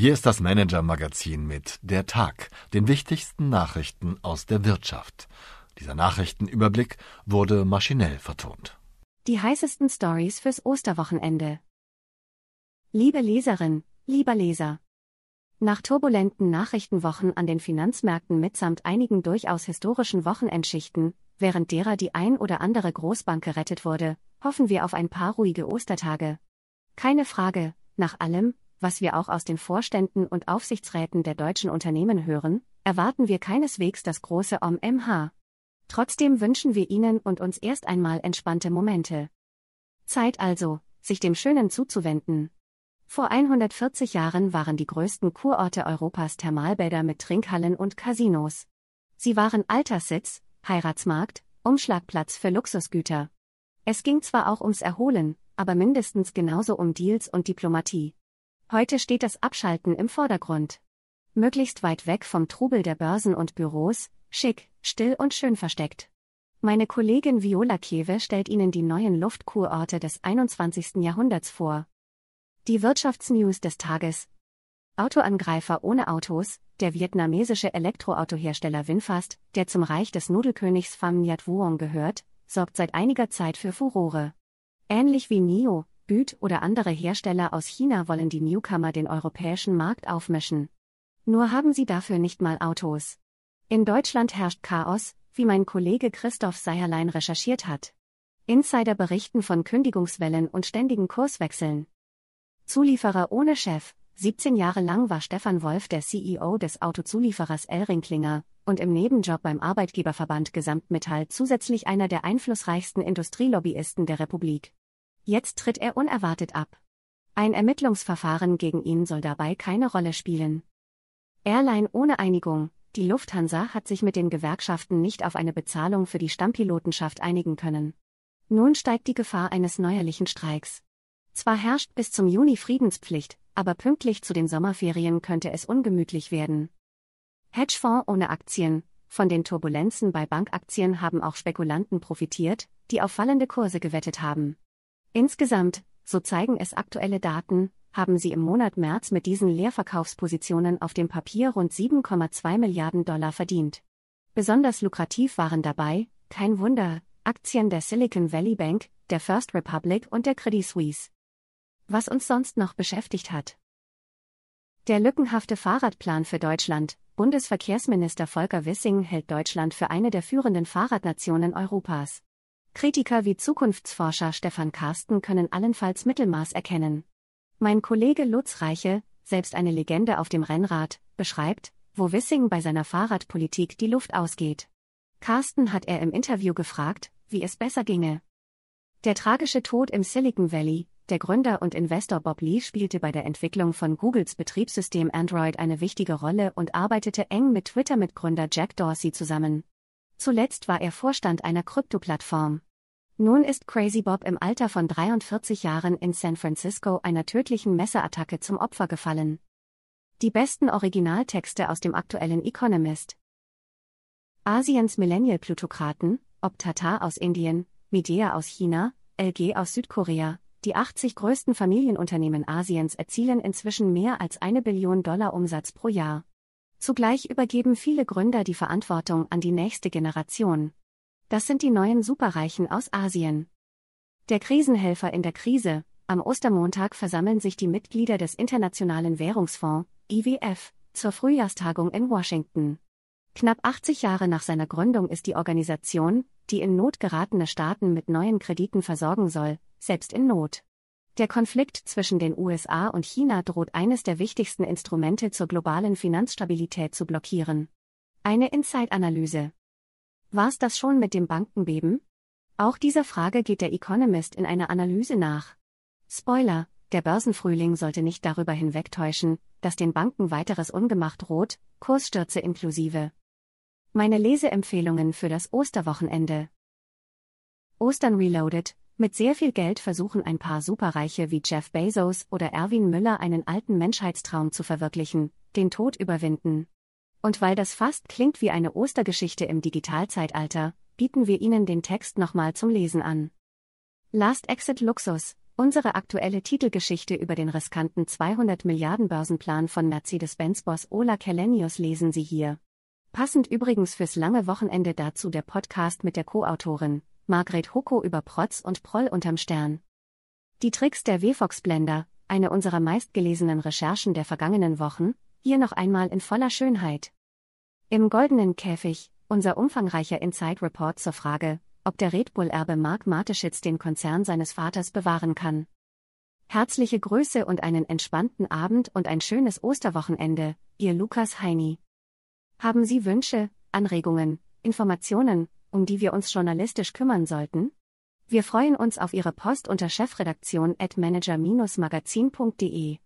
Hier ist das Manager-Magazin mit Der Tag, den wichtigsten Nachrichten aus der Wirtschaft. Dieser Nachrichtenüberblick wurde maschinell vertont. Die heißesten Stories fürs Osterwochenende. Liebe Leserin, lieber Leser. Nach turbulenten Nachrichtenwochen an den Finanzmärkten mitsamt einigen durchaus historischen Wochenendschichten, während derer die ein oder andere Großbank gerettet wurde, hoffen wir auf ein paar ruhige Ostertage. Keine Frage, nach allem, was wir auch aus den Vorständen und Aufsichtsräten der deutschen Unternehmen hören, erwarten wir keineswegs das große OMMH. Trotzdem wünschen wir Ihnen und uns erst einmal entspannte Momente. Zeit also, sich dem Schönen zuzuwenden. Vor 140 Jahren waren die größten Kurorte Europas Thermalbäder mit Trinkhallen und Casinos. Sie waren Alterssitz, Heiratsmarkt, Umschlagplatz für Luxusgüter. Es ging zwar auch ums Erholen, aber mindestens genauso um Deals und Diplomatie. Heute steht das Abschalten im Vordergrund. Möglichst weit weg vom Trubel der Börsen und Büros, schick, still und schön versteckt. Meine Kollegin Viola Kewe stellt Ihnen die neuen Luftkurorte des 21. Jahrhunderts vor. Die Wirtschaftsnews des Tages. Autoangreifer ohne Autos, der vietnamesische Elektroautohersteller Winfast, der zum Reich des Nudelkönigs Pham Nhat Vuong gehört, sorgt seit einiger Zeit für Furore. Ähnlich wie NIO, Büt oder andere Hersteller aus China wollen die Newcomer den europäischen Markt aufmischen. Nur haben sie dafür nicht mal Autos. In Deutschland herrscht Chaos, wie mein Kollege Christoph Seierlein recherchiert hat. Insider berichten von Kündigungswellen und ständigen Kurswechseln. Zulieferer ohne Chef. 17 Jahre lang war Stefan Wolf der CEO des Autozulieferers Elringklinger und im Nebenjob beim Arbeitgeberverband Gesamtmetall zusätzlich einer der einflussreichsten Industrielobbyisten der Republik. Jetzt tritt er unerwartet ab. Ein Ermittlungsverfahren gegen ihn soll dabei keine Rolle spielen. Airline ohne Einigung. Die Lufthansa hat sich mit den Gewerkschaften nicht auf eine Bezahlung für die Stammpilotenschaft einigen können. Nun steigt die Gefahr eines neuerlichen Streiks. Zwar herrscht bis zum Juni Friedenspflicht, aber pünktlich zu den Sommerferien könnte es ungemütlich werden. Hedgefonds ohne Aktien. Von den Turbulenzen bei Bankaktien haben auch Spekulanten profitiert, die auf fallende Kurse gewettet haben. Insgesamt, so zeigen es aktuelle Daten, haben sie im Monat März mit diesen Leerverkaufspositionen auf dem Papier rund 7,2 Milliarden Dollar verdient. Besonders lukrativ waren dabei, kein Wunder, Aktien der Silicon Valley Bank, der First Republic und der Credit Suisse. Was uns sonst noch beschäftigt hat. Der lückenhafte Fahrradplan für Deutschland. Bundesverkehrsminister Volker Wissing hält Deutschland für eine der führenden Fahrradnationen Europas. Kritiker wie Zukunftsforscher Stefan Karsten können allenfalls Mittelmaß erkennen. Mein Kollege Lutz Reiche, selbst eine Legende auf dem Rennrad, beschreibt, wo Wissing bei seiner Fahrradpolitik die Luft ausgeht. Carsten hat er im Interview gefragt, wie es besser ginge. Der tragische Tod im Silicon Valley, der Gründer und Investor Bob Lee spielte bei der Entwicklung von Googles Betriebssystem Android eine wichtige Rolle und arbeitete eng mit Twitter-Mitgründer Jack Dorsey zusammen. Zuletzt war er Vorstand einer Krypto-Plattform. Nun ist Crazy Bob im Alter von 43 Jahren in San Francisco einer tödlichen Messerattacke zum Opfer gefallen. Die besten Originaltexte aus dem aktuellen Economist. Asiens Millennial-Plutokraten, ob Tata aus Indien, Midea aus China, LG aus Südkorea, die 80 größten Familienunternehmen Asiens erzielen inzwischen mehr als eine Billion Dollar Umsatz pro Jahr. Zugleich übergeben viele Gründer die Verantwortung an die nächste Generation. Das sind die neuen Superreichen aus Asien. Der Krisenhelfer in der Krise. Am Ostermontag versammeln sich die Mitglieder des Internationalen Währungsfonds, IWF, zur Frühjahrstagung in Washington. Knapp 80 Jahre nach seiner Gründung ist die Organisation, die in Not geratene Staaten mit neuen Krediten versorgen soll, selbst in Not. Der Konflikt zwischen den USA und China droht eines der wichtigsten Instrumente zur globalen Finanzstabilität zu blockieren. Eine Inside-Analyse. War's das schon mit dem Bankenbeben? Auch dieser Frage geht der Economist in einer Analyse nach. Spoiler, der Börsenfrühling sollte nicht darüber hinwegtäuschen, dass den Banken weiteres Ungemacht droht, Kursstürze inklusive. Meine Leseempfehlungen für das Osterwochenende. Ostern Reloaded. Mit sehr viel Geld versuchen ein paar Superreiche wie Jeff Bezos oder Erwin Müller einen alten Menschheitstraum zu verwirklichen, den Tod überwinden. Und weil das fast klingt wie eine Ostergeschichte im Digitalzeitalter, bieten wir Ihnen den Text nochmal zum Lesen an. Last Exit Luxus. Unsere aktuelle Titelgeschichte über den riskanten 200 Milliarden Börsenplan von Mercedes-Benz-Boss Ola Kelenius lesen Sie hier. Passend übrigens fürs lange Wochenende dazu der Podcast mit der Co-Autorin, Margret Hoko über Protz und Proll unterm Stern. Die Tricks der WFox-Blender, eine unserer meistgelesenen Recherchen der vergangenen Wochen, hier noch einmal in voller Schönheit. Im goldenen Käfig, unser umfangreicher Inside Report zur Frage, ob der Red Bull-Erbe Mark Mateschitz den Konzern seines Vaters bewahren kann. Herzliche Grüße und einen entspannten Abend und ein schönes Osterwochenende, Ihr Lukas Heini. Haben Sie Wünsche, Anregungen, Informationen, um die wir uns journalistisch kümmern sollten? Wir freuen uns auf Ihre Post unter chefredaktion at manager-magazin.de.